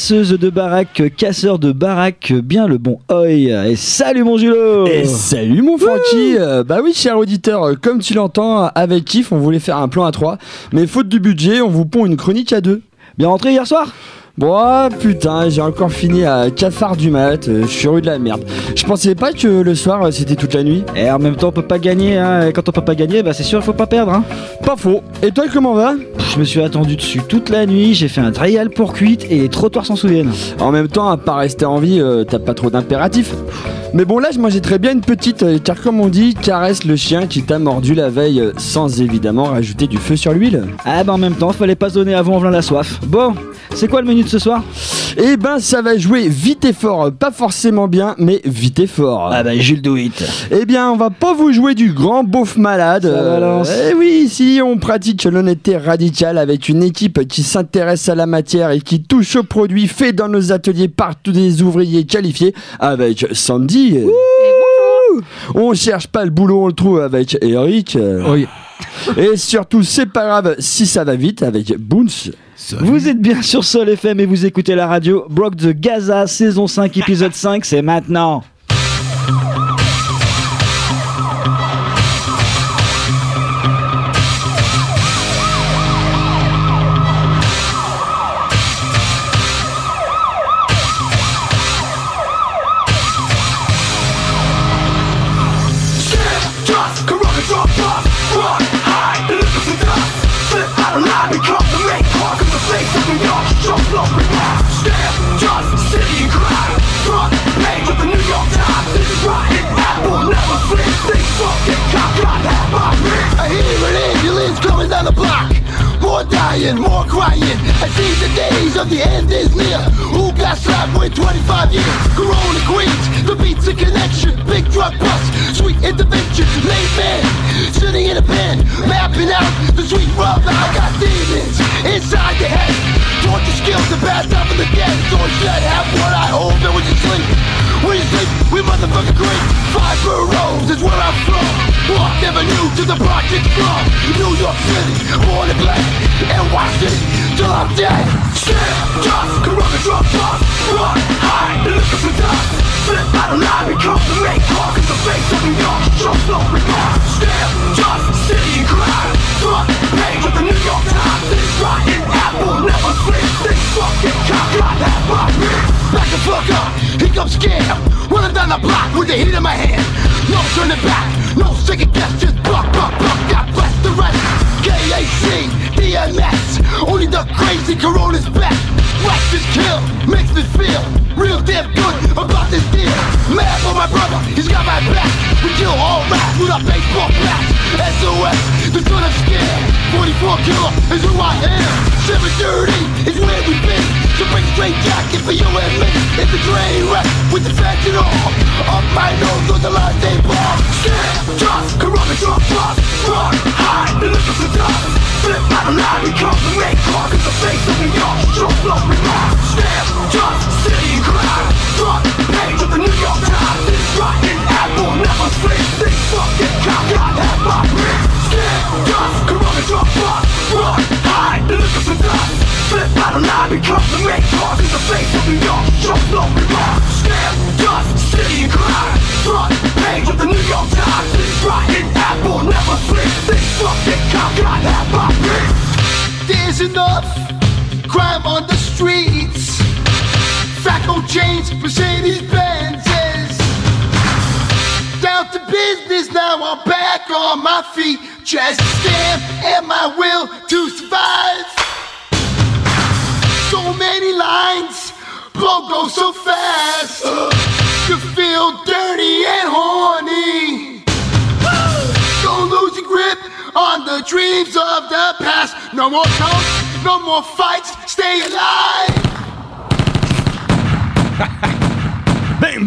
Casseuse de baraque, casseur de baraque, bien le bon oi. Et salut mon Julo. Et salut mon Francky. Euh, Bah oui cher auditeur, euh, comme tu l'entends, avec Kiff on voulait faire un plan à 3 Mais faute de budget, on vous pond une chronique à 2 Bien rentré hier soir? Bon ah, putain, j'ai encore fini à 4 phares du mat, euh, je suis rue de la merde Je pensais pas que le soir euh, c'était toute la nuit Et en même temps on peut pas gagner, hein. et quand on peut pas gagner, bah c'est sûr il faut pas perdre. Hein. Pas faux Et toi comment va? Je me suis attendu dessus toute la nuit, j'ai fait un trial pour cuite et les trottoirs s'en souviennent. En même temps, à part rester en vie, euh, t'as pas trop d'impératifs Mais bon là je mangeais très bien une petite, euh, car comme on dit, caresse le chien qui t'a mordu la veille euh, Sans évidemment rajouter du feu sur l'huile Ah bah en même temps, fallait pas zoner avant en la soif. Bon, c'est quoi le menu de ce soir Eh ben ça va jouer vite et fort, pas forcément bien, mais vite et fort. Ah bah Jules do it. Eh bien on va pas vous jouer du grand beauf malade. Eh oui, ici on pratique l'honnêteté radicale avec une équipe qui s'intéresse à la matière et qui touche aux produits faits dans nos ateliers par tous des ouvriers qualifiés avec Sandy. On cherche pas le boulot, on le trouve avec Eric. Oui. Et surtout, c'est pas grave si ça va vite avec Boons. Vous êtes bien sur Sol FM et vous écoutez la radio Brock de Gaza, saison 5, épisode 5, c'est maintenant. The the end is near. Who got slapped with 25 years? Corona Queens, the beats a connection. Big drug bust, sweet intervention. Late man, sitting in a pen, mapping out the sweet rub. I got demons inside your head. Torture skills, the bad stuff in the dead. I should have what I hold. And when you sleep, when you sleep, we motherfucking great. Five boroughs is where I'm from. Walk Avenue to the project from New York City, born and black, NYC, till I'm dead. Stare, just corona drop off. Run high, look at the dust. Slip out of line, become the main talk of the face of New York. Jump low, remark. Stare, just city and crime. Front page of the New York Times. This rotten apple never sleeps. This fucking cop got that by me. Back the fuck up, here comes scam Running down the block with the heat in my hand No turning back, no second guess Just buck, buck, buck, God bless the rest KAC, DMS Only the crazy corona's back Righteous kill, makes me feel Real damn good about this deal Mad for my brother, he's got my back We kill all rats with our baseball bats SOS, the son of scared 44 killer is who I am 730 is where we've been So bring straight jacket for you and me It's a train wreck with the fentanyl Up my nose with the last day bomb Stare, just corona drop off. Run look at the dust. Flip out of line, become the main talk of the face of New York. Jump low, remark. Stare, just city and crime. Front page of the New York Times. This rotten Never sleep fucking got half my dust, corona, Run, hide, look the Flip out line, the main the face of New York, no dust, city and crime Front page of the New York Times. It's never fucking got half my enough crime on the streets. Facto chains, Mercedes Benz, down to business now, I'm back on my feet. Just stand and my will to survive. So many lines blow goes so fast. You feel dirty and horny. Don't lose your grip on the dreams of the past. No more coats, no more fights. Stay alive.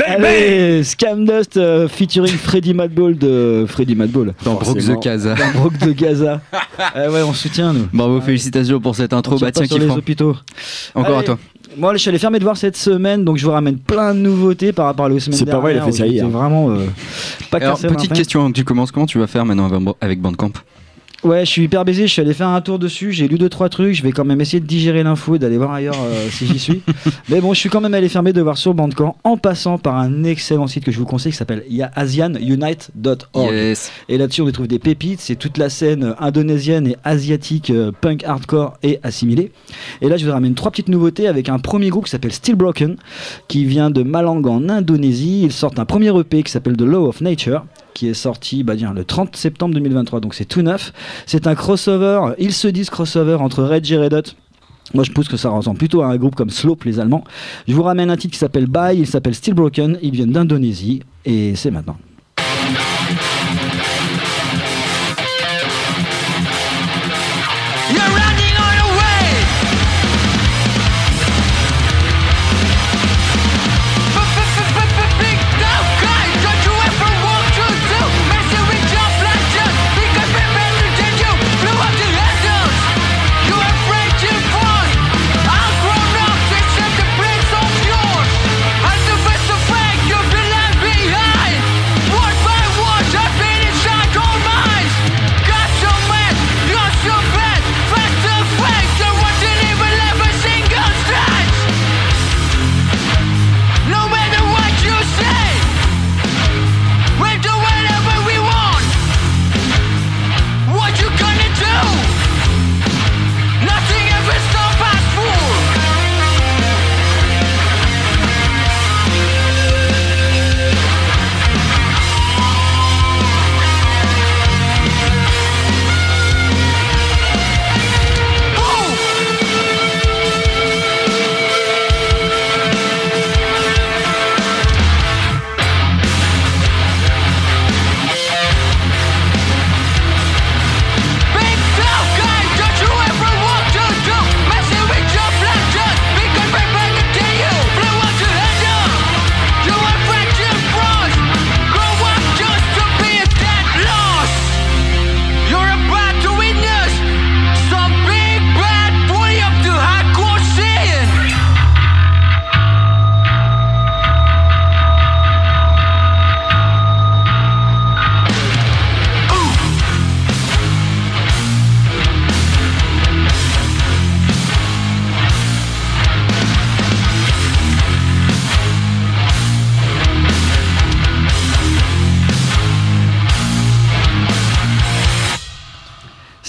Allez, Scam Dust euh, featuring Freddy Madball de Freddy Madball. Dans Brook Forcément. the Casa. Dans Brook de Gaza. Eh ouais, on soutient nous. Bravo, félicitations pour cette intro. Bah tiens, sur les hôpitaux. Encore à toi. Moi, je suis allé faire mes devoirs cette semaine, donc je vous ramène plein de nouveautés par rapport à la semaine C'est pas vrai, il a fait ça hier. vraiment euh, pas Alors, cassé petite question tu commences. Comment tu vas faire maintenant avec- avec Bandcamp? Ouais, je suis hyper baisé. Je suis allé faire un tour dessus. J'ai lu deux trois trucs. Je vais quand même essayer de digérer l'info et d'aller voir ailleurs euh, si j'y suis. Mais bon, je suis quand même allé faire mes devoirs sur Bandcamp en passant par un excellent site que je vous conseille qui s'appelle asianunite.org. Yes. Et là-dessus, on y trouve des pépites. C'est toute la scène indonésienne et asiatique, euh, punk, hardcore et assimilée. Et là, je vous ramène trois petites nouveautés avec un premier groupe qui s'appelle Still Broken, qui vient de Malang en Indonésie. Ils sortent un premier EP qui s'appelle The Law of Nature qui est sorti bah, le 30 septembre 2023, donc c'est tout neuf. C'est un crossover, ils se disent crossover entre Red et Red Hot. Moi je pense que ça ressemble plutôt à un groupe comme Slope les Allemands. Je vous ramène un titre qui s'appelle Bye, il s'appelle Still Broken, ils viennent d'Indonésie et c'est maintenant.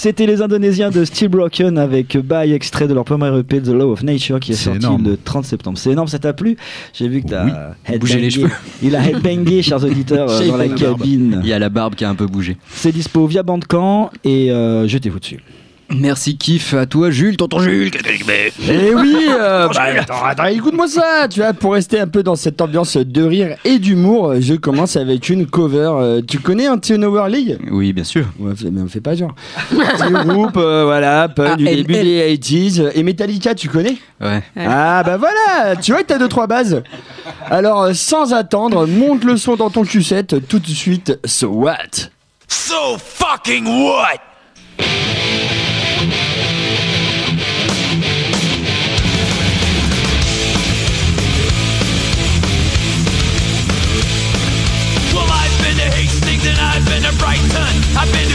C'était les Indonésiens de Steel Broken avec Bye, extrait de leur premier EP The Law of Nature qui est, sorti énorme. le 30 septembre. C'est énorme, ça t'a plu? J'ai vu que t'as Oui. Bougé les cheveux. Il a headbangé, chers auditeurs, euh, dans la cabine. Il y a la barbe qui a un peu bougé. C'est dispo via Bandcamp et euh, jetez-vous dessus. Merci, kiff à toi, Jules, tonton Jules. Eh oui, euh, bah, attends, attends, écoute-moi ça. Tu vois, pour rester un peu dans cette ambiance de rire et d'humour, je commence avec une cover. Euh, tu connais Anti-Hour League? Oui, bien sûr. Ouais, mais on fait pas genre. Petit groupe, euh, voilà, punk Ah, du elle- début elle- des 80s. Et Metallica, tu connais? Ouais. Ah bah voilà, tu vois que t'as deux trois bases. Alors sans attendre, monte le son dans ton Q7 tout de suite. So what? So fucking what? been a Brighton. I've been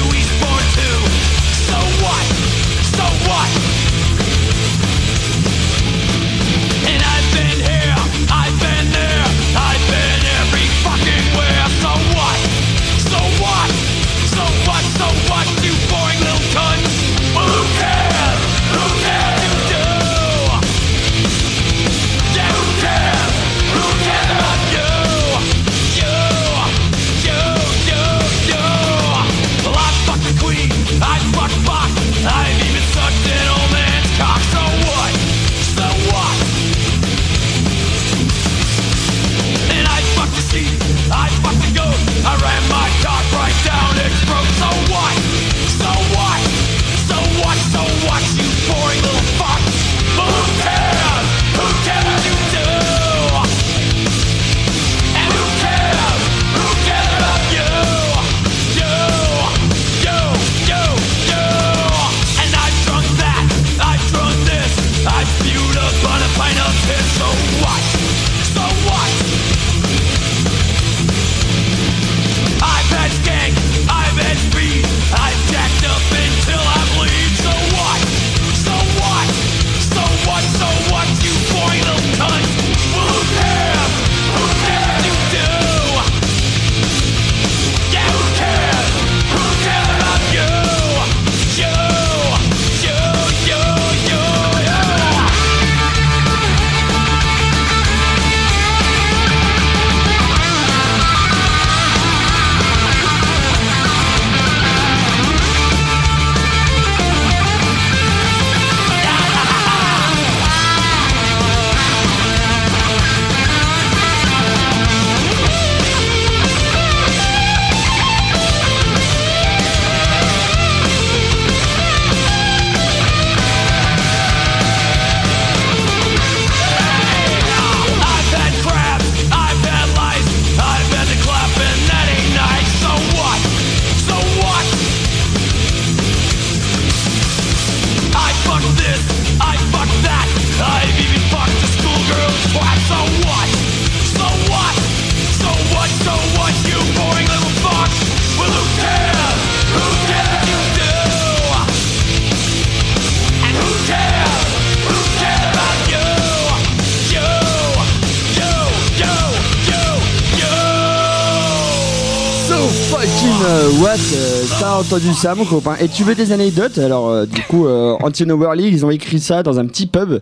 what euh, T'as entendu ça, mon copain Et tu veux des anecdotes Alors, euh, du coup, euh, Anti-Nowhere League, ils ont écrit ça dans un petit pub.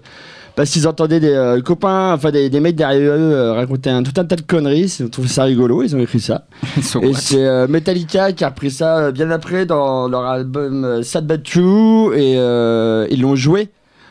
Parce qu'ils entendaient des euh, copains, enfin des, des mecs derrière eux raconter un, tout un tas de conneries. Ils ont trouvé ça rigolo, ils ont écrit ça. So Et c'est Metallica qui a repris ça bien après dans leur album Sad But True et ils l'ont joué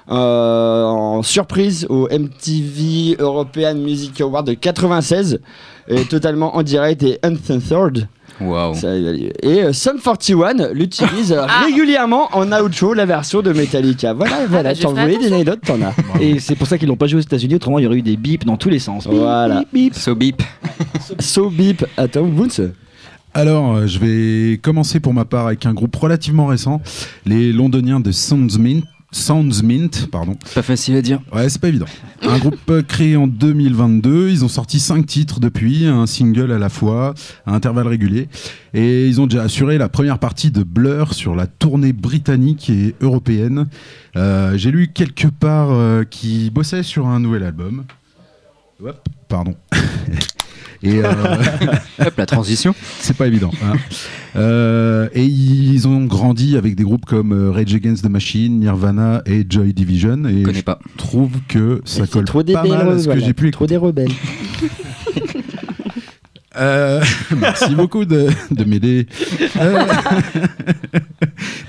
euh, en surprise au MTV European Music Award de 96 et totalement en direct et uncensored. Waouh. Ça, Et euh, Sum 41 l'utilise euh, Ah. régulièrement en outro la version de Metallica. Voilà, voilà, je t'en voulais des anecdotes, t'en as. Et c'est pour ça qu'ils l'ont pas joué aux États-Unis, autrement il y aurait eu des bips dans tous les sens. Bip, Voilà. bip, bip. So beep. So beep, attends, Boons Alors, euh, je vais commencer pour ma part avec un groupe relativement récent, les londoniens de Soundsmint. Soundsmint, pardon. Pas facile à dire. Ouais, c'est pas évident. Un groupe euh, créé en 2022. Ils ont sorti cinq titres depuis, un single à la fois, à intervalles réguliers. Et ils ont déjà assuré la première partie de Blur sur la tournée britannique et européenne. Euh, J'ai lu quelque part euh, qu'ils bossaient sur un nouvel album. Hop, pardon. et euh, Hop, la transition. c'est pas évident. hein. Euh, et ils ont grandi avec des groupes comme euh, Rage Against the Machine, Nirvana et Joy Division. Et Je pas. trouve que ça C'est colle trop des pas mal à belles, ce que voilà, j'ai pu Trop des rebelles. Euh, merci beaucoup de, de m'aider. Euh,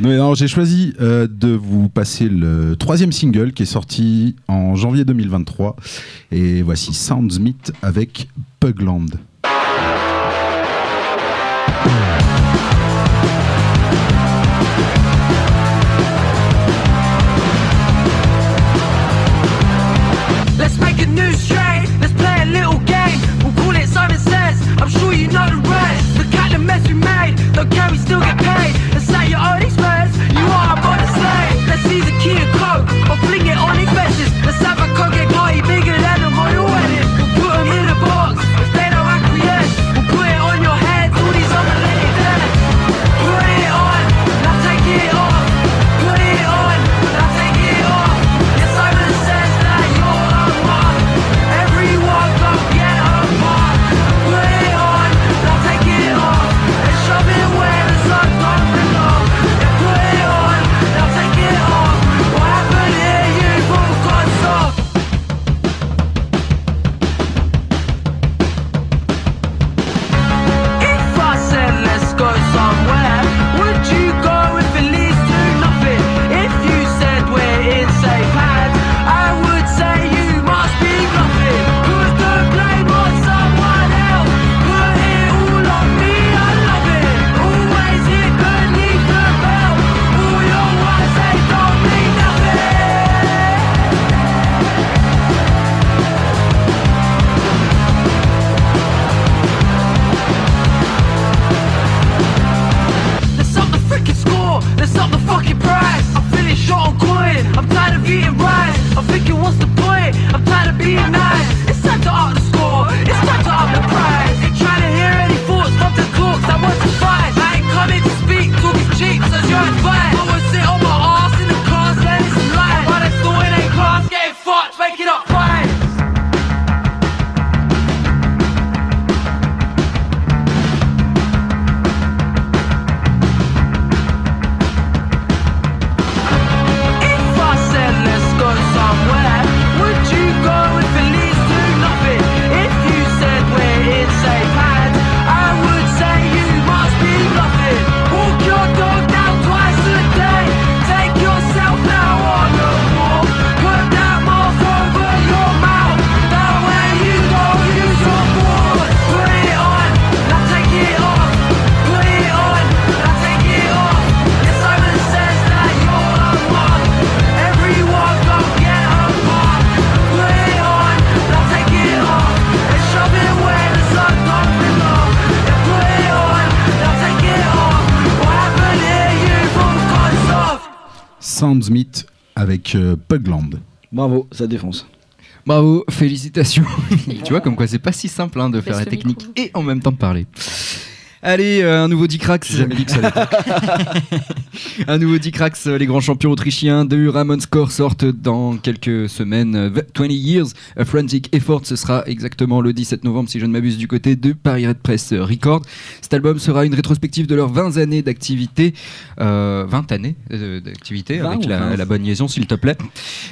non, mais alors, j'ai choisi euh, de vous passer le troisième single qui est sorti en janvier 2023. Et voici Soundsmith avec Pugland. Let's make a new strain. Let's play a little game. We'll call it Simon Says. I'm sure you know the rest. The kind of mess we made. Don't care, we still get paid. Let's say your avec euh, Pugland. Bravo, ça défonce. Bravo, félicitations. tu vois, comme quoi c'est pas si simple hein, de faire la technique micro. et en même temps de parler. Allez, euh, un nouveau Dicrax. J'ai jamais dit que ça allait un nouveau Dicrax. euh, Les grands champions autrichiens de Ramon Score sortent dans quelques semaines. euh, 20 Years, a Frantic Effort. Ce sera exactement le 17 novembre, si je ne m'abuse, du côté de Paris Red Press Record. Cet album sera une rétrospective de leurs 20 années d'activité. Euh, 20 années euh, d'activité, 20 avec la, 20? la bonne liaison, s'il te plaît.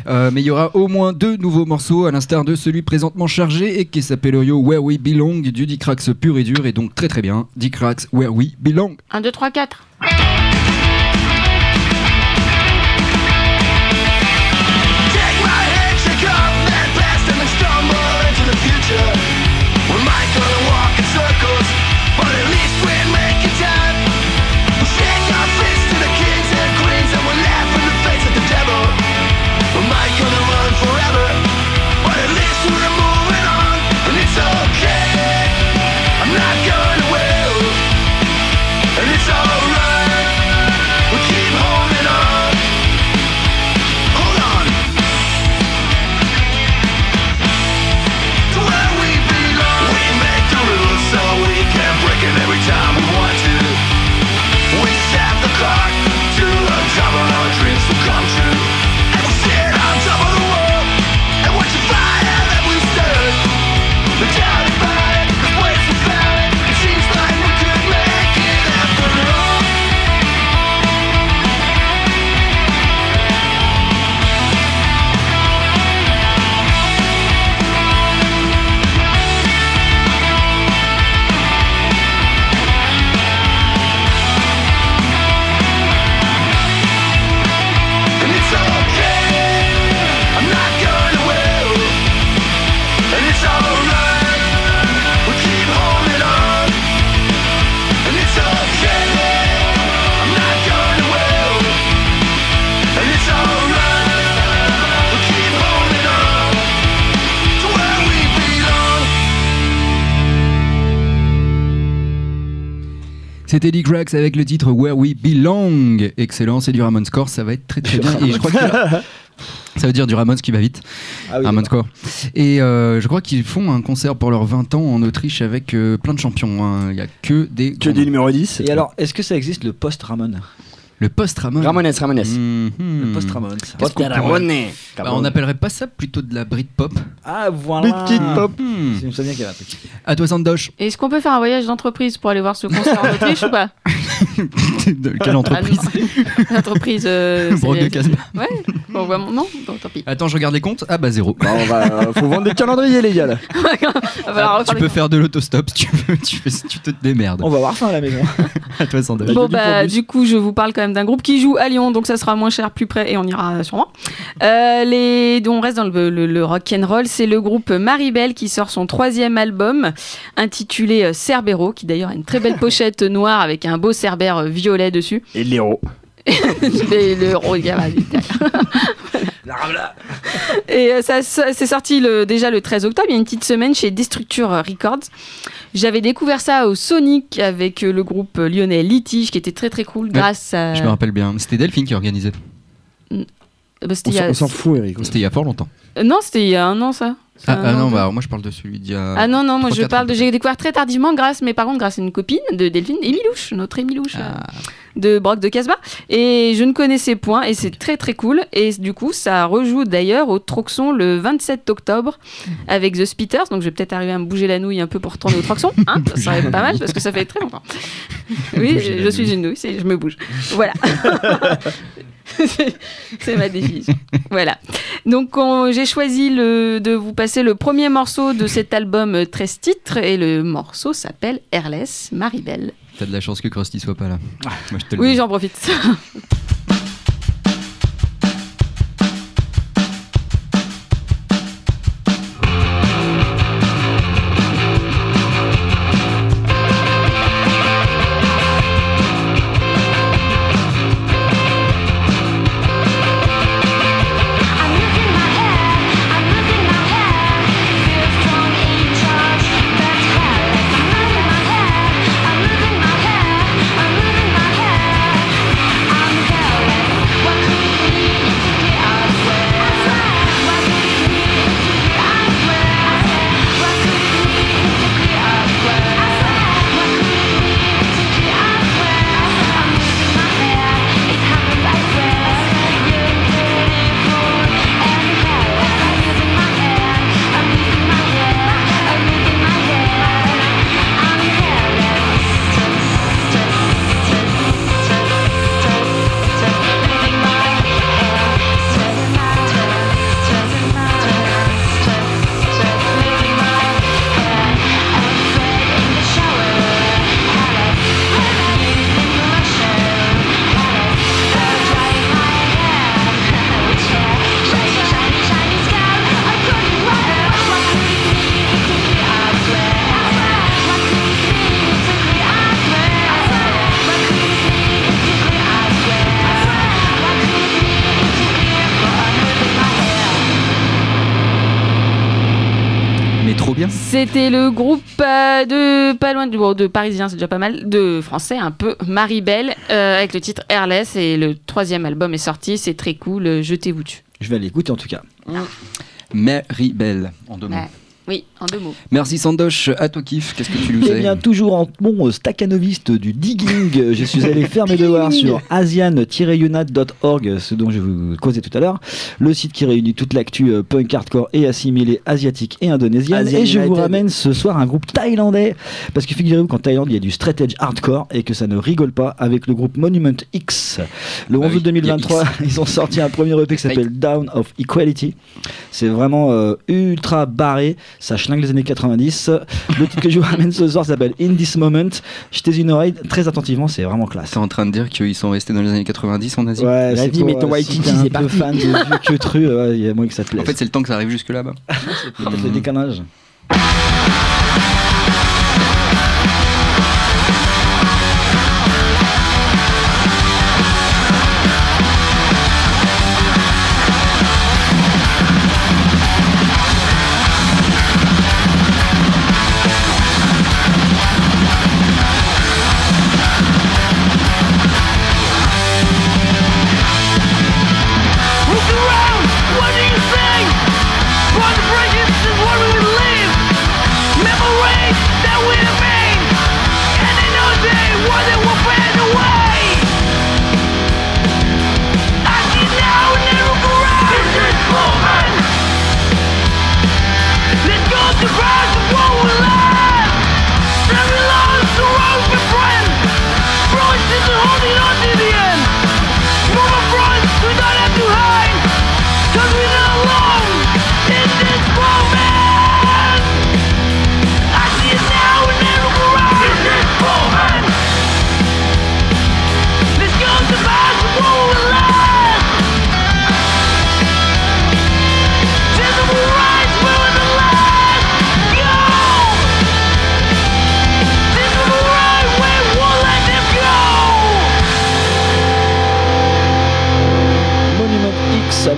Euh, mais il y aura au moins deux nouveaux morceaux, à l'instar de celui présentement chargé et qui s'appelle Where We Belong, du Dicrax pur et dur, et donc très très bien. Where We Belong. 1, 2, 3, 4. C'était Dick Rax avec le titre Where We Belong. Excellent, c'est du Ramon Score, ça va être très très bien. Et je crois que ça veut dire du Ramones qui va vite. Ah oui. Score. Et euh, je crois qu'ils font un concert pour leurs 20 ans en Autriche avec euh, plein de champions. hein. Il y a que des. Que des numéros 10. Et alors, est-ce que ça existe le post-Ramon? Le post-Ramon. Ramones, Ramones. Mhm. Le post-Ramon. Qu'est-ce qu'on pourrait- Ramones. Bah, on n'appellerait pas ça plutôt de la Britpop Ah, voilà. Petite pop. Hmm. Je me souviens qu'il y avait un truc. À toi, Sandosh. Est-ce qu'on peut faire un voyage d'entreprise pour aller voir ce concert en Autriche ou pas? De quelle entreprise? Ah. L'entreprise. Euh, Broc de Casbah. Ouais, bon, vraiment, non, bon, tant pis. Attends, je regarde les comptes. Ah bah zéro. Bah, on va, euh, faut vendre des calendriers, les gars. là. Va tu peux faire de l'autostop si tu veux. Tu, fais, tu te démerdes. On va voir ça à la maison. À toi, Sandosh. Bon bah du coup je vous parle quand même d'un groupe qui joue à Lyon donc ça sera moins cher plus près et on ira sûrement. Euh, les on reste dans le, le, le rock and roll c'est le groupe Maribel qui sort son troisième album intitulé euh, Cerbero qui d'ailleurs a une très belle pochette noire avec un beau cerbère euh, violet dessus. Et l'héros. Le regard Et euh, ça, ça- c'est sorti le- déjà le 13 octobre, il y a une petite semaine chez Destructure Records. J'avais découvert ça au Sonic avec euh, le groupe lyonnais Litige qui était très très cool grâce à. Je me rappelle bien. C'était Delphine qui organisait. Euh, bah, On s'en- a- fout, Eric. C'était il y a fort longtemps. Euh, Non, c'était il y a un an ça. Ah, ah non, bah moi je parle de celui d'il y a. Ah non, non, moi je parle de. J'ai découvert très tardivement grâce, mais par contre grâce à une copine de Delphine, Emilouche, notre Emilouche. Ah. de Brock de Casbah. Et je ne connaissais point et c'est très très cool. Et du coup ça rejoue d'ailleurs au Troxon le 27 octobre avec The Spitters. Donc je vais peut-être arriver à me bouger la nouille un peu pour retourner au Troxon hein, ça serait pas mal parce que ça fait très longtemps. Oui je suis une nouille je me bouge. Voilà. C'est- ma définition. Voilà. Donc on- j'ai choisi le, de vous passer le premier morceau de cet album euh, 13 titres et le morceau s'appelle Airless Maribel. T'as de la chance que Krusty soit pas là. Moi, je te le oui j'en profite C'était le groupe euh, de pas loin de, bon, de Parisiens, c'est déjà pas mal, de Français un peu, Maribel, euh, avec le titre Airless et le troisième album est sorti, c'est très cool, euh, jetez-vous dessus. Je vais aller écouter en tout cas. Mary Bell, en deux mots. Ouais. Oui, en deux mots. Merci Sandoche, à toi kiff, qu'est-ce que tu nous Eh as bien, toujours en bon staccanoviste du digging, je suis allé faire mes devoirs sur asian-unat.org, ce dont je vous causais tout à l'heure, le site qui réunit toute l'actu euh, punk hardcore et assimilée asiatique et indonésienne. Asian et je vous ramène ce soir un groupe thaïlandais, parce que figurez-vous qu'en Thaïlande, il y a du straight edge hardcore et que ça ne rigole pas avec le groupe Monument X. Le 11 Bah oui, août 2023, ils ont sorti un premier EP qui s'appelle Down of Equality. C'est vraiment euh, ultra barré, ça schlingue les années 90. Le titre que je vous ramène ce soir s'appelle In This Moment. Jetez une oreille très attentivement, c'est vraiment classe. T'es en train de dire qu'ils sont restés dans les années 90 en Asie Ouais, Vas-y, c'est pour, mets ton un c'est peu parti. fan de vieux queutru, ouais, il y a moins que ça te plaise. En fait, c'est le temps que ça arrive jusque là-bas. c'est le décalage.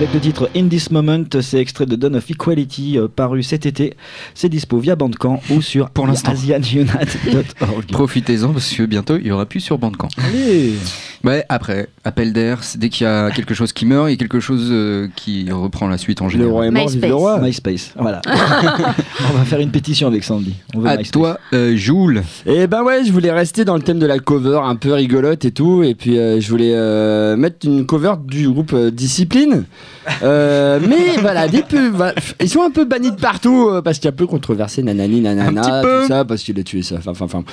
Avec le titre In This Moment, c'est extrait de Dawn of Equality euh, paru cet été. C'est dispo via Bandcamp ou sur Pour. Profitez-en parce que bientôt il y aura plus sur Bandcamp. Allez Ouais, après, appel d'air, dès qu'il y a quelque chose qui meurt, il y a quelque chose euh, qui reprend la suite en Le général. roi est mort, vive le MySpace. roi. MySpace, voilà. On va faire une pétition avec Sandy. On veut À MySpace. toi, euh, Joule. Et ben ouais, je voulais rester dans le thème de la cover, un peu rigolote et tout. Et puis euh, je voulais euh, mettre une cover du groupe euh, Discipline. Euh, mais voilà, des peu, voilà, ils sont un peu bannis de partout euh, parce qu'il y a un peu controversé, nanani, nanana, tout ça, parce qu'il a tué ça. Enfin, enfin, enfin,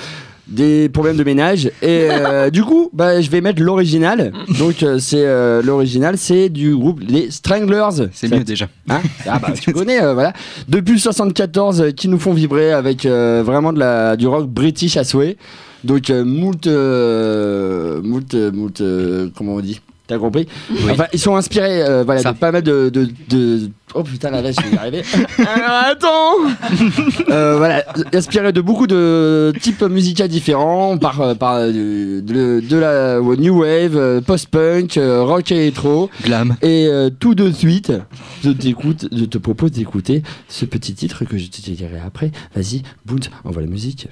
des problèmes de ménage. Et euh, du coup, bah, je vais mettre l'original. Donc c'est l'original, c'est du groupe les Stranglers. C'est mieux déjà. Hein ah bah tu connais voilà depuis 74 euh, qui nous font vibrer avec vraiment de la du rock british à souhait donc moult moult moult comment on dit? T'as compris Enfin, ils sont inspirés euh, voilà, de pas mal de, de, de- Oh putain, la vache, je vais y arriver. Alors, attends Euh, Voilà, inspirés de beaucoup de types musicaux différents, par, euh, par euh, de, de la new wave, post-punk, rock et électro. Glam. Et euh, tout de suite, je, t'écoute, je te propose d'écouter ce petit titre que je te dirai après. Vas-y, Boons, envoie la musique.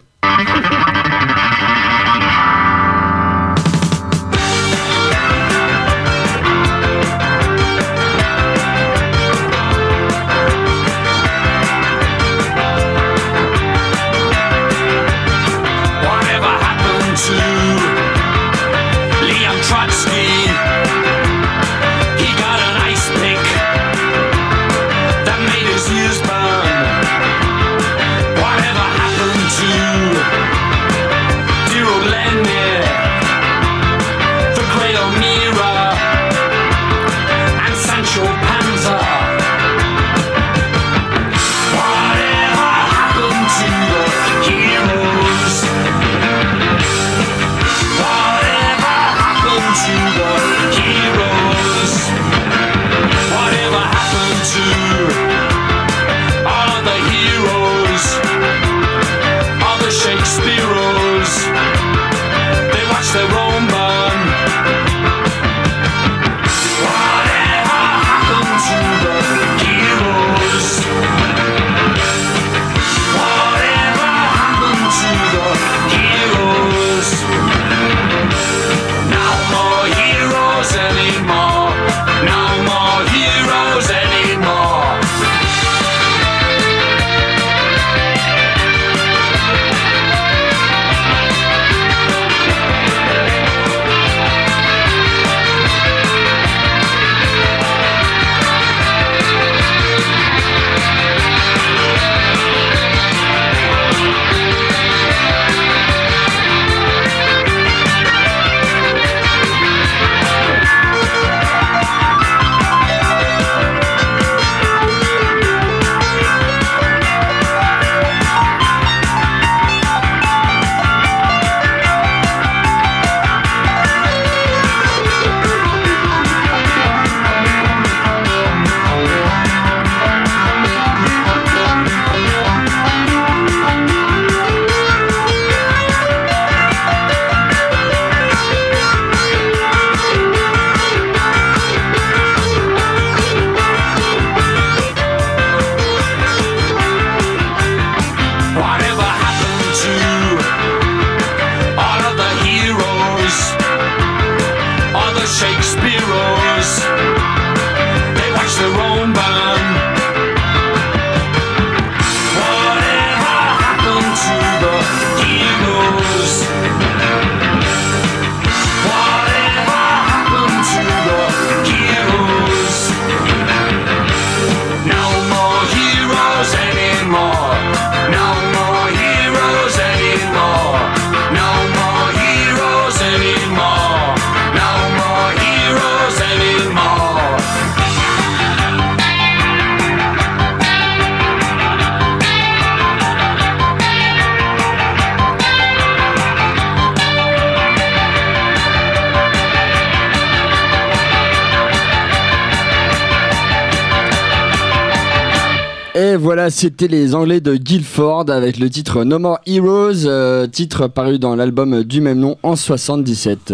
Et voilà, c'était les Anglais de Guilford avec le titre No More Heroes, euh, titre paru dans l'album du même nom en 77.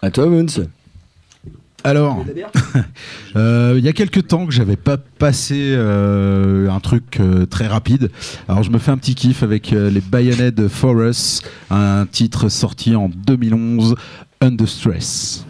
À toi, Moons. Alors, euh, il y a quelques temps que j'avais pas passé euh, un truc euh, très rapide. Alors je me fais un petit kiff avec euh, les Bayonet Forest, un titre sorti en 2011, Under Stress.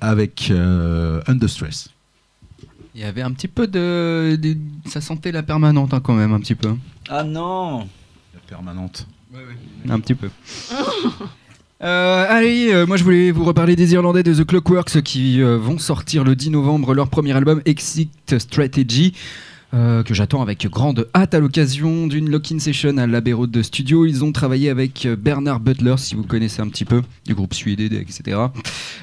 Avec euh, Under Stress. Il y avait un petit peu de. de- ça sentait la permanente hein, quand même, un petit peu. Ah non La permanente. Un petit peu. Euh, allez, euh, moi je voulais vous reparler des Irlandais de The Clockworks qui euh, vont sortir le 10 novembre leur premier album Exit Strategy. Euh, que j'attends avec grande hâte à l'occasion d'une lock-in session à l'Abbey Road de Studio. Ils ont travaillé avec euh, Bernard Butler, si vous connaissez un petit peu, du groupe suédé, etc.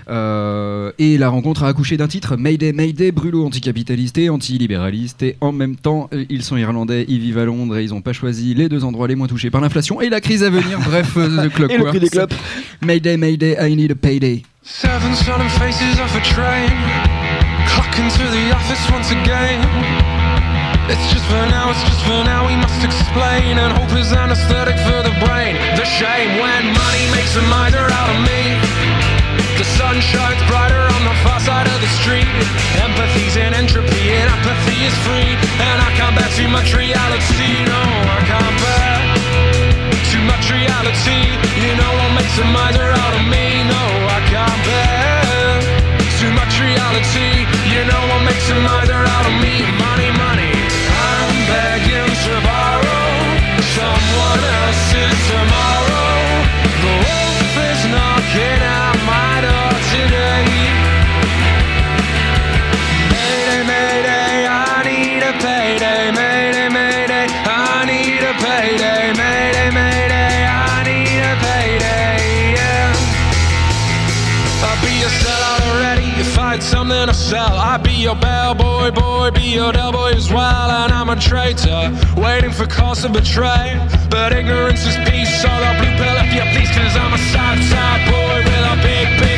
Euh, et la rencontre a accouché d'un titre Mayday, Mayday, brûlot anticapitaliste et antilibéraliste. Et en même temps, ils sont irlandais, ils vivent à Londres et ils n'ont pas choisi les deux endroits les moins touchés par l'inflation et la crise à venir. Bref, The Clockworks. Et le prix des clopes. Mayday, Mayday, I need a payday. Seven sullen faces off a train. Clocking to the office once again. It's just for now, it's just for now, we must explain. And hope is anesthetic for the brain. The shame when money makes a miser out of me. The sun shines brighter on the far side of the street. Empathy's in entropy, and apathy is free. And I can't bear too much reality, no, I can't bear too much reality. You know what makes a miser out of me? No, I can't bear too much reality. You know what makes a miser out of me? Knocking at my door today. Mayday, mayday, I need a payday. Mayday, mayday, I need a payday. Mayday, mayday, I need a payday. Yeah. I'll be a sellout already I something to sell. I'd be your bellboy, boy, boy, be your del boy as well. And I'm a traitor, waiting for cause to betray. But ignorance is peace, so the blue pill if you please. Cause I'm a side side boy with a big, big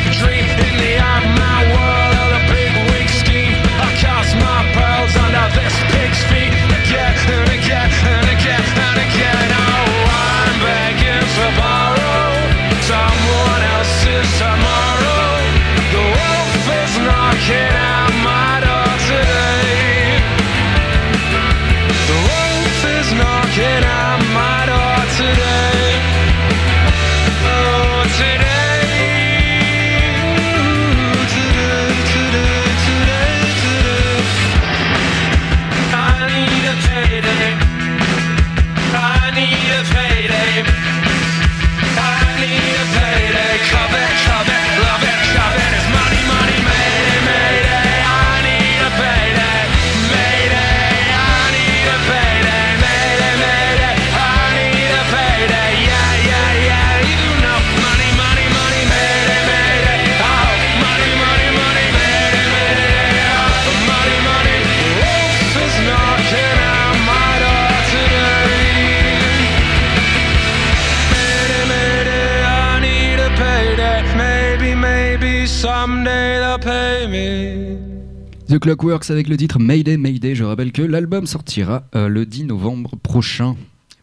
The Clockworks avec le titre Mayday Mayday. Je rappelle que l'album sortira euh, le 10 novembre prochain.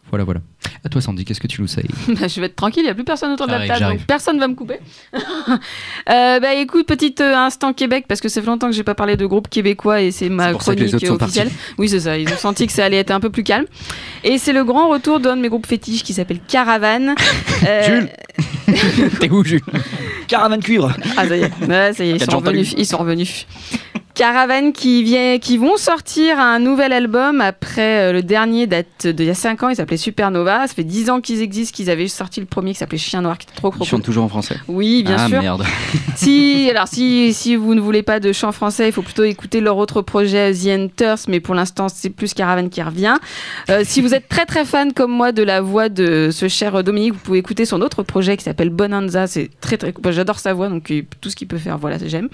Voilà, voilà. À toi, Sandy, qu'est-ce que tu nous sais? Bah, je vais être tranquille, il n'y a plus personne autour de la table, donc personne va me couper. Euh, bah écoute, petite euh, instant Québec, parce que ça fait longtemps que j'ai pas parlé de groupe québécois et c'est ma pour ça que les chronique officielle. Oui, c'est ça, ils ont senti que ça allait être un peu plus calme. Et c'est le grand retour d'un de mes groupes fétiches qui s'appelle Caravane. Euh, Jules T'es où, Jules? Caravane cuivre. Ah, ça y est, ouais, ça y est, ils sont revenus. Ils sont revenus. Caravane qui, vient, qui vont sortir un nouvel album après euh, le dernier date d'il y a 5 ans, il s'appelait Supernova. Ça fait 10 ans qu'ils existent, qu'ils avaient sorti le premier qui s'appelait Chien Noir, qui était trop trop Ils chantent toujours en français. Oui, bien ah, sûr. merde. Si, alors si, si vous ne voulez pas de chant français, il faut plutôt écouter leur autre projet The Enters, mais pour l'instant c'est plus Caravane qui revient. Euh, si vous êtes très très fan comme moi de la voix de ce cher Dominique, vous pouvez écouter son autre projet qui s'appelle Bonanza. C'est très très, j'adore sa voix, donc euh, tout ce qu'il peut faire, voilà, j'aime.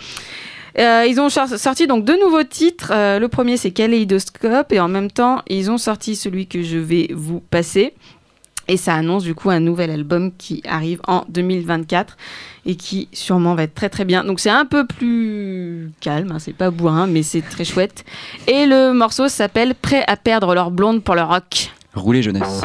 Euh, ils ont sorti donc deux nouveaux titres. Euh, le premier c'est Kaleidoscope et en même temps ils ont sorti celui que je vais vous passer. Et ça annonce du coup un nouvel album qui arrive en 2024 et qui sûrement va être très très bien. Donc c'est un peu plus calme, hein, c'est pas bourrin, mais c'est très chouette. Et le morceau s'appelle Prêt à perdre leur blonde pour le rock. Roulez jeunesse.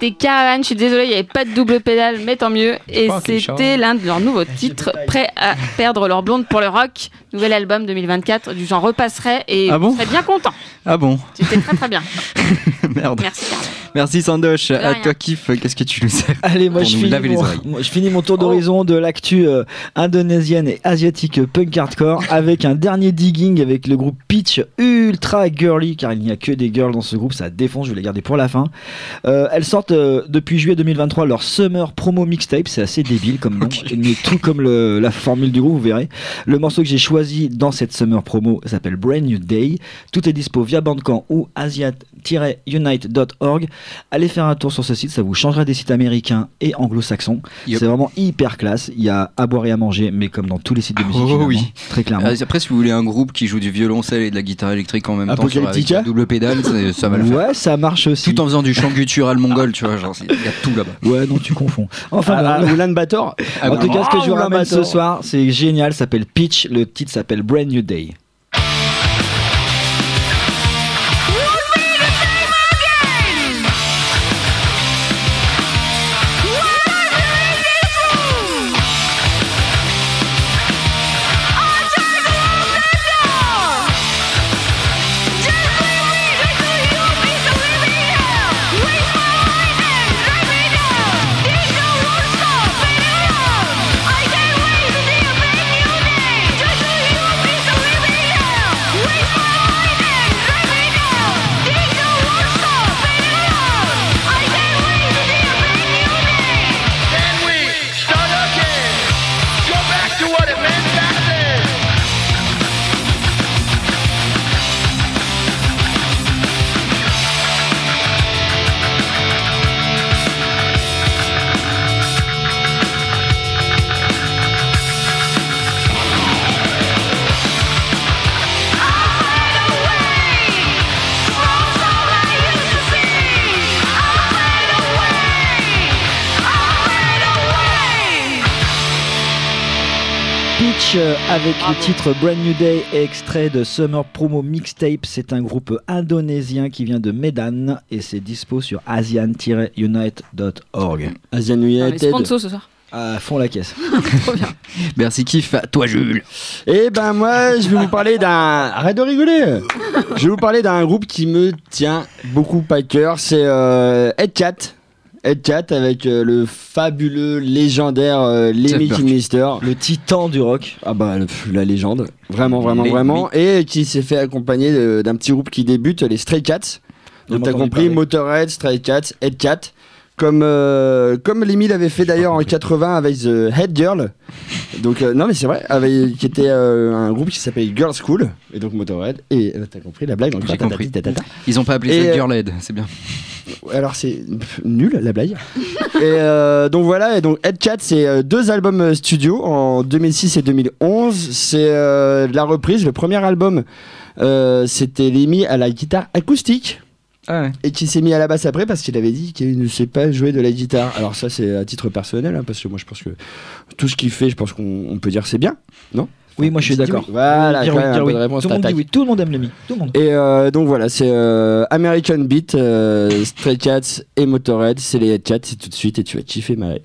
C'était Caravane, je suis désolée, il n'y avait pas de double pédale, mais tant mieux. Et c'était l'un de leurs nouveaux titres, Prêt à perdre leur blonde pour le rock. Nouvel album 2024, du genre repasserait et Ah bon serez bien content. Ah bon C'était très très bien. Merde. Merci. Merci Sandoche. À toi, Kiff, qu'est-ce que tu nous sais Allez, moi je, nous finis mon, oreilles. moi, je finis mon tour d'horizon de l'actu euh, indonésienne et asiatique punk hardcore avec un dernier digging avec le groupe Pitch ultra girly car il n'y a que des girls dans ce groupe, ça défonce, je vais les garder pour la fin. Euh, elles sortent euh, depuis juillet 2023 leur Summer Promo Mixtape, c'est assez débile comme nom, mais tout comme le- la formule du groupe, vous verrez. Le morceau que j'ai choisi dans cette Summer Promo s'appelle Brand New Day. Tout est dispo via Bandcamp ou asiat-unite.org. Allez faire un tour sur ce site, ça vous changera des sites américains et anglo-saxons. Yep. C'est vraiment hyper classe. Il y a à boire et à manger, mais comme dans tous les sites de musique, Oh oui. très clairement. Euh, Après, si vous voulez un groupe qui joue du violoncelle et de la guitare électrique en même temps, sur, avec double pédale, ça, ça va le faire. Ouais, ça marche aussi. Tout en faisant du chant guttural mongol, tu vois, genre, il y a tout là-bas. Ouais, non, tu confonds. Enfin, Ah, bon, ah, Ulan Bator. Ah, en tout cas, ce que je vous Ah, ramène ce soir, c'est génial. Ça s'appelle Pitch. Le titre s'appelle Brand New Day. Euh, avec le titre Brand New Day et extrait de Summer Promo Mixtape. C'est un groupe indonésien qui vient de Medan et c'est dispo sur asian-unite.org. Asian Ah, United. ce soir. À fond la caisse. Trop bien. Merci kiff à toi Jules. Et ben moi, je vais vous parler d'un. Arrête de rigoler. Je vais vous parler d'un groupe qui me tient beaucoup à cœur. C'est euh, Headcat. Headcat avec euh, le fabuleux, légendaire euh, Lemmy Burke. Kilmister. Le titan du rock. Ah bah le- la légende, vraiment vraiment vraiment, et qui s'est fait accompagner de- d'un petit groupe qui débute, les Stray Cats. Donc t'as entendu compris, parler. Motorhead, Stray Cats, Headcat. Comme, euh, comme Lemmy l'avait fait d'ailleurs en 80 avec The Head Girl. Donc, euh, non, mais c'est vrai, avec, qui était euh, un groupe qui s'appelait Girls School. Et donc Motorhead. Et euh, t'as compris la blague J'ai compris. tatata. Ils ont pas appelé ça Girlhead, c'est bien. Alors c'est nul la blague. et donc voilà, et donc Headcat c'est deux albums studio en 2006 et 2011. C'est de la reprise. Le premier album c'était Lemmy à la guitare acoustique Ah ouais. et qui s'est mis à la basse après parce qu'il avait dit qu'il ne sait pas jouer de la guitare. Alors ça c'est à titre personnel hein, parce que moi je pense que tout ce qu'il fait, je pense qu'on on peut dire c'est bien, non? Oui, moi je suis d'accord. oui. Voilà, Dire oui, dire oui. réponse, Tout le monde dit oui. Tout le monde aime Lemmy. Tout le monde. Et euh, donc voilà, c'est euh, American Beat, euh, Stray Cats et Motorhead, c'est les Headcats, c'est tout de suite et tu vas kiffer Marie.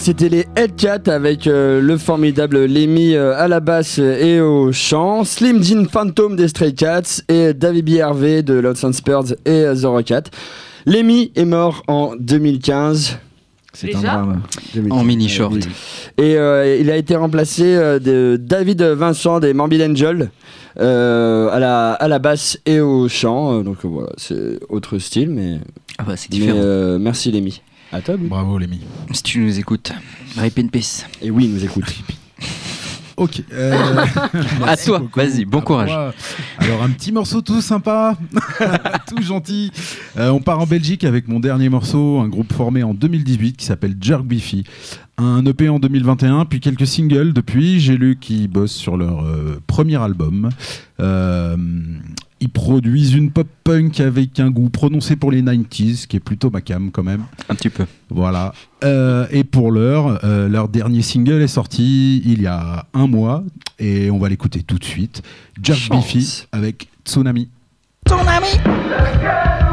C'était les Headcats avec euh, le formidable Lemmy euh, à la basse et au chant, Slim Jean Phantom des Stray Cats et David B. Harvey de and Spurs et euh, The Rocket. Lemmy est mort en 2015 C'est un drame. En mini short. Oui. Et euh, il a été remplacé euh, de David Vincent des Morbid Angel euh, à, la, à la basse et au chant. Euh, donc voilà, c'est autre style, mais, Ah bah c'est mais, différent. euh, merci Lémi. À. Bravo, Lémi. Si tu nous écoutes, rip in peace. Et oui, il nous écoute. Ok. euh, À toi, vas-y, bon À courage. moi. Alors, un petit morceau tout sympa, tout gentil. Euh, on part en Belgique avec mon dernier morceau, un groupe formé en 2018 qui s'appelle Jerk Beefy. Un EP en 2021, puis quelques singles depuis. J'ai lu qu'ils bossent sur leur euh, premier album. Ils produisent une pop punk avec un goût prononcé pour les 90s, qui est plutôt ma cam quand même. Un petit peu. Voilà. Euh, et pour l'heure, euh, leur dernier single est sorti il y a un mois et on va l'écouter tout de suite. Chance. Beefy avec Tsunami. You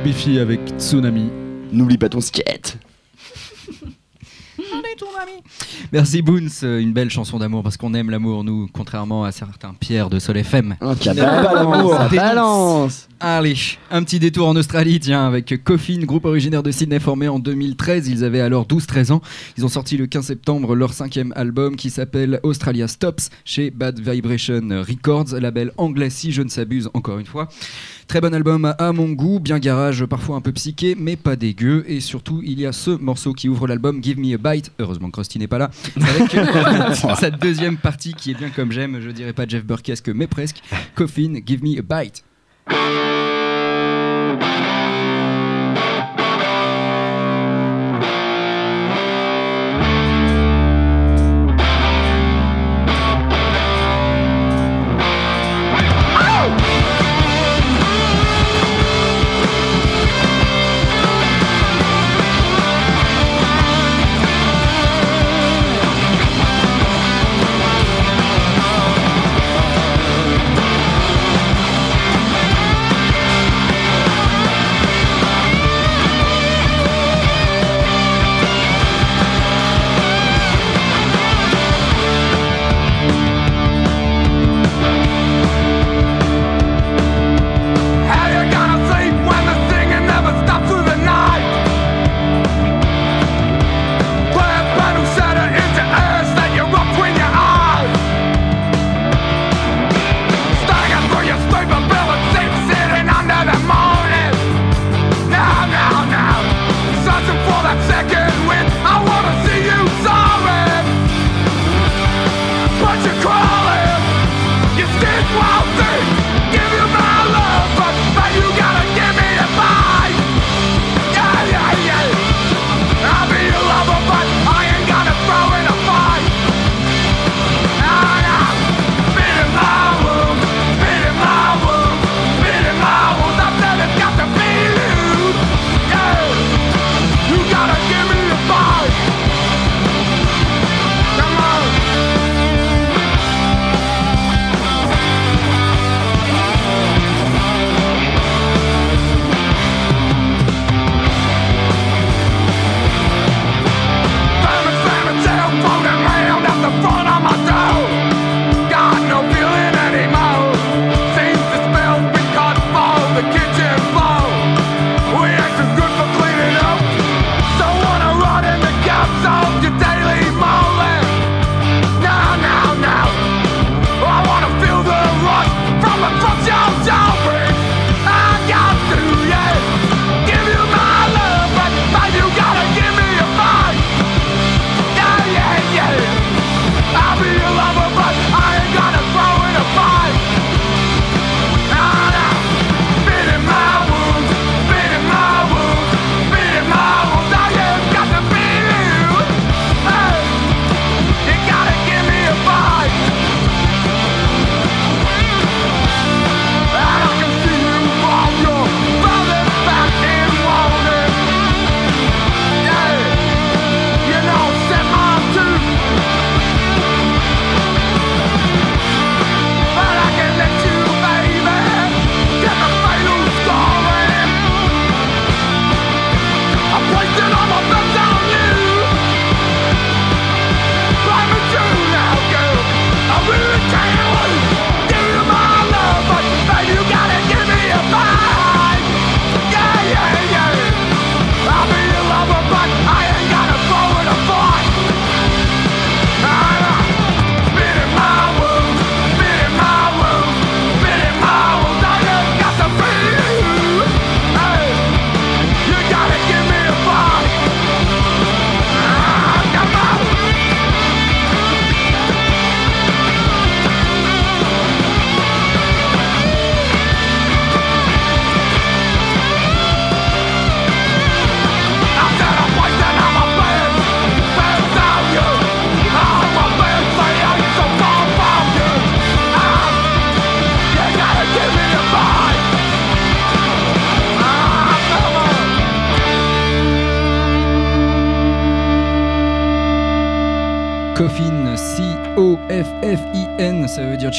Jerk Beefy avec Tsunami. N'oublie pas ton skate. Merci Boons, euh, une belle chanson d'amour parce qu'on aime l'amour, nous, contrairement à certains Pierre de Sol FM. Oh, Qui pas l'amour. balance. Allez, un petit détour en Australie, tiens, avec Coffin, groupe originaire de Sydney formé en 2013. Ils avaient alors 12-13 ans. Ils ont sorti le 15 septembre leur cinquième album qui s'appelle Australia Stops chez Bad Vibration Records, label anglais si je ne s'abuse encore une fois. Très bon album à- mon goût, bien garage, parfois un peu psyché, mais pas dégueu. Et surtout, il y a ce morceau qui ouvre l'album Give Me a Bite, heureusement que Krusty n'est pas là. Avec euh, sa deuxième partie qui est bien comme j'aime, je dirais pas Jeff Burkesque, mais presque. Coffin, Give Me a Bite.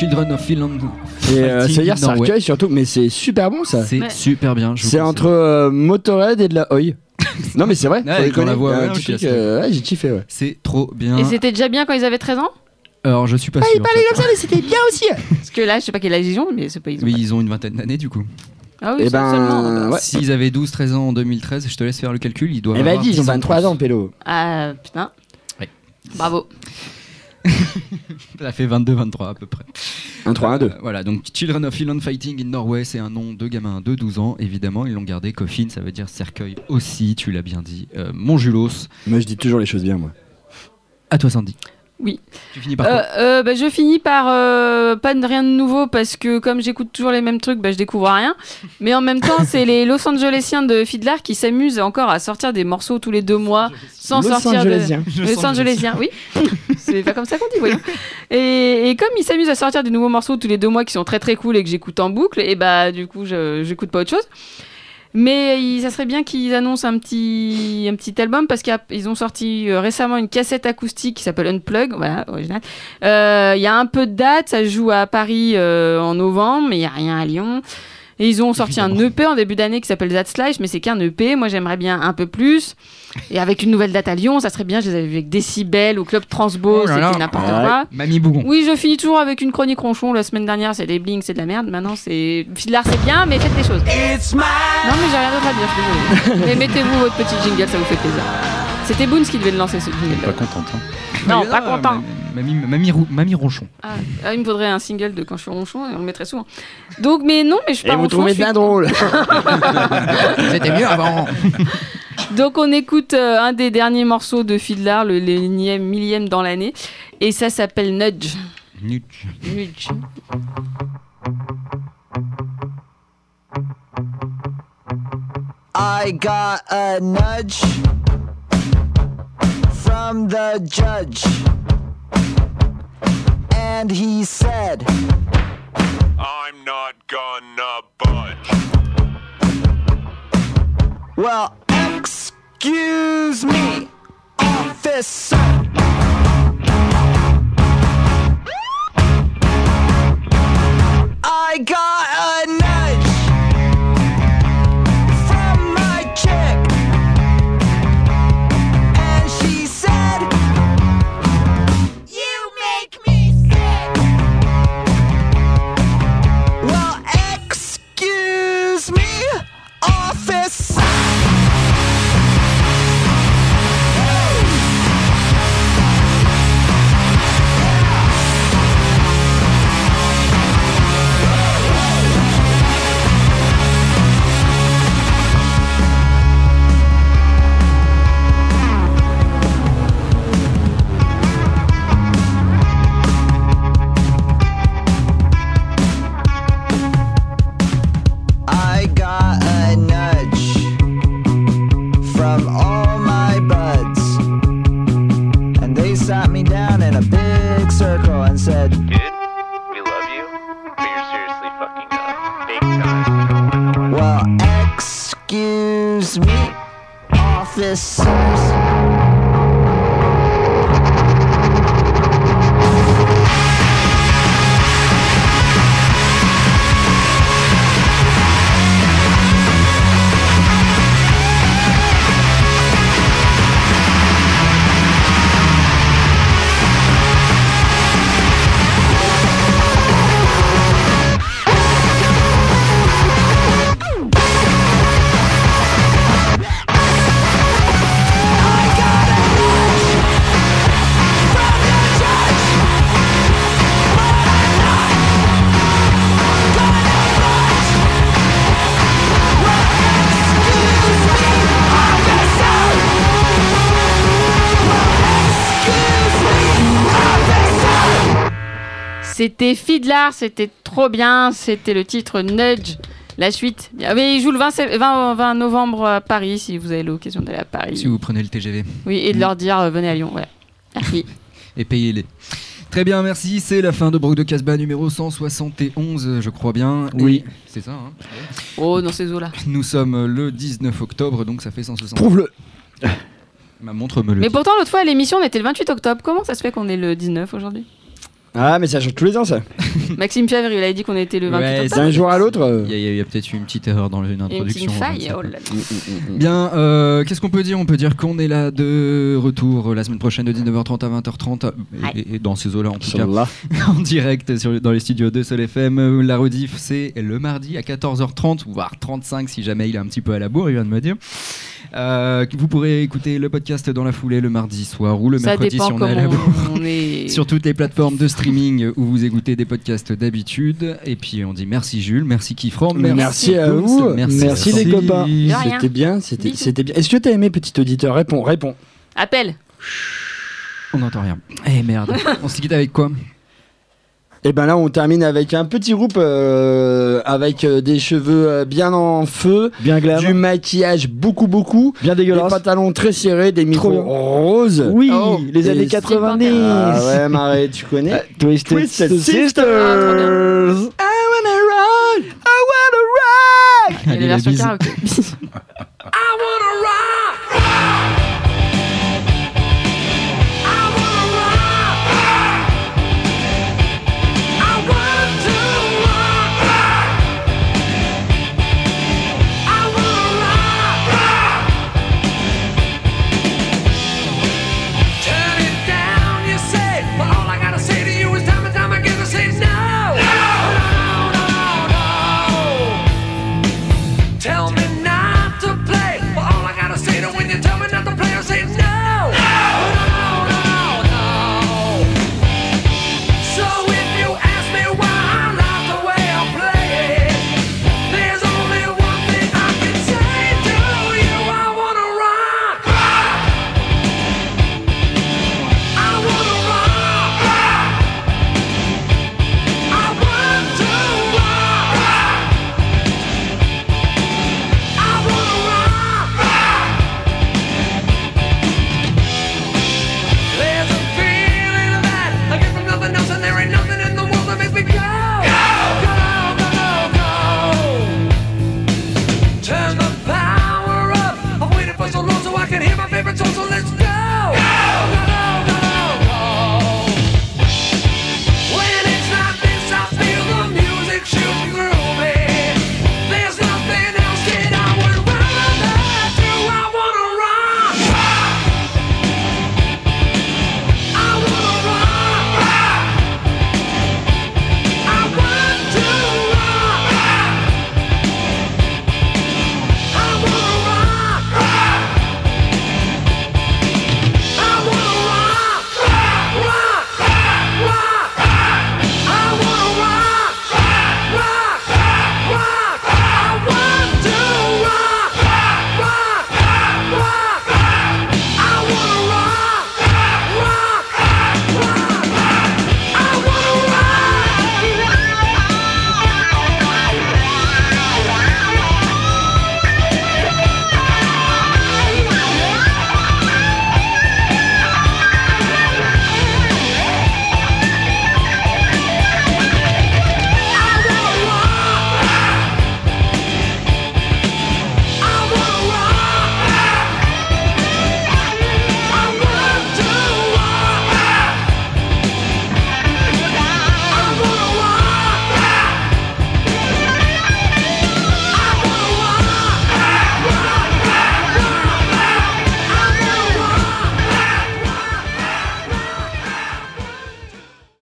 Children of Finland. Et euh, veut dire recueille surtout, mais c'est super bon ça. C'est Ouais. super bien. je vous C'est conseille. entre euh, Motorhead et de la Oi. non mais c'est vrai, Ouais, faut quand déconner. la a ouais, un non, petit je suis truc, assez euh, ouais, j'ai kiffé ouais. C'est trop bien. Et c'était déjà bien quand ils avaient 13 ans? Alors, je suis pas Ah, sûr. il parlait ça. comme ça, mais c'était bien aussi. Parce que là, je sais pas quel âge ils ont, mais c'est pas ils ont. Oui, ils ont une vingtaine d'années du coup. Ah oui, Eh ça, seulement. ben, ouais. S'ils avaient 12-13 ans en 2013, je te laisse faire le calcul, ils doivent Eh ben avoir dis, ils ont 10 23 plus. ans, Pélo. Ah putain. Ouais. Bravo. Ça fait 22-23 à peu près. Un 3, un 2. Euh, voilà, donc Children of Finland Fighting in Norway, c'est un nom de gamin de 12 ans. Évidemment, ils l'ont gardé. Coffin, ça veut dire cercueil aussi, tu l'as bien dit. Euh, mon Julos, Moi je dis toujours les choses bien moi. À toi, Sandy. Oui. Tu finis par Euh, quoi euh, bah, je finis par euh, pas de rien de nouveau parce que comme j'écoute toujours les mêmes trucs, bah, je découvre rien. Mais en même temps, c'est les Los Angelesiens de Fiddler qui s'amusent encore à sortir des morceaux tous les deux mois sans Los sortir Angelesiens. de Los Angelesiens. Oui, c'est pas comme ça qu'on dit, voyons. Et, et comme ils s'amusent à sortir des nouveaux morceaux tous les deux mois qui sont très très cool et que j'écoute en boucle, et bah du coup, je j'écoute pas autre chose. Mais il- ça serait bien qu'ils annoncent un petit, un petit album parce qu'ils ont sorti euh, récemment une cassette acoustique qui s'appelle Unplug, voilà, original. Euh, Il y a un peu de date, ça joue à Paris euh, en novembre, mais il n'y a rien à Lyon. Et ils ont sorti un EP en début d'année qui s'appelle That Slice, mais c'est qu'un EP. Moi, j'aimerais bien un peu plus. Et avec une nouvelle date à Lyon, ça serait bien. Je les avais vus avec Décibel ou Club Transbo, Oh c'était n'importe quoi. Mamie Bougon. Oui, je finis toujours avec une chronique ronchon. La semaine dernière, c'est des bling, c'est de la merde. Maintenant, c'est. Fiddler, c'est bien, mais faites des choses. It's my Non, mais j'ai rien d'autre à dire, je suis désolée. mais mettez-vous votre petit jingle, ça vous fait plaisir. C'était Boons qui devait le lancer, ce jingle. Pas contente. hein. Non, pas content. ma- Mamie, mamie, Rou- mamie Ronchon. Ah, ah, il me faudrait un single de quand je suis ronchon et on le mettrait souvent. Donc, mais non, mais je suis Et pas vous ronchon. trouvez je suis- bien drôle. C'était mieux avant. Donc, on écoute euh, un des derniers morceaux de Fiddler, le l'énième, millième dans l'année. Et ça s'appelle Nudge. Nuque. Nudge. I got a nudge from the judge. And he said, I'm not gonna budge. Well, excuse me, officer. I got C'était Fiddler, c'était trop bien. C'était le titre Nudge. La suite. Ah, mais il joue le 20, sé- 20 20 novembre à Paris, si vous avez l'occasion d'aller à Paris. Si vous prenez le TGV. Oui, et de leur dire euh, venez à Lyon. Voilà. Merci. et payez-les. Très bien, merci. C'est la fin de Broc de Casbah numéro 171, je crois bien. Oui. C'est ça. hein. Oh, dans ces eaux-là. Nous sommes le 19 octobre, donc ça fait 160. Prouve-le. Ma montre me le Mais dit. pourtant, l'autre fois, à l'émission, on était le 28 octobre. Comment ça se fait qu'on est le 19 aujourd'hui? Ah, mais ça change tous les ans, ça. Maxime Fièvre, il avait dit qu'on était le 28 Ouais, octobre. D'un jour à l'autre. euh, Il y a, a peut-être eu une petite erreur dans une Il y a une introduction. petite faille. Oh pas. là là. Bien, euh, qu'est-ce qu'on peut dire? On peut dire qu'on est là de retour la semaine prochaine de 19h30 à 20h30 euh, et, et- et dans ces eaux-là en tout cas en direct sur, dans les studios de Sol FM. La rediff c'est le mardi à 14h30 voire 35 si jamais il est un petit peu à la bourre, il vient de me dire. Euh, vous pourrez écouter le podcast dans la foulée le mardi soir ou le Ça mercredi si on est à comment la bourre. on est. Sur toutes les plateformes de streaming où vous écoutez des podcasts d'habitude. Et puis on dit merci Jules, merci Kifran, Merci, merci, à vous. Merci, les copains. C'était bien, c'était bien. Est-ce que t'as aimé, petit auditeur? Réponds, réponds. Appel. On n'entend rien. Eh merde. On se quitte avec quoi? Et ben là, on termine avec un petit groupe euh, avec euh, des cheveux euh, bien en feu, Bien glam, du maquillage beaucoup beaucoup, bien des dégueulasse. pantalons très serrés, des micros roses. Oui, Oh. les années c'est 90. Ah ouais, Marie, tu connais? Ah, Twisted, Twisted Sisters. I wanna run, I wanna run. Il y a Allez, les la. I wanna ride.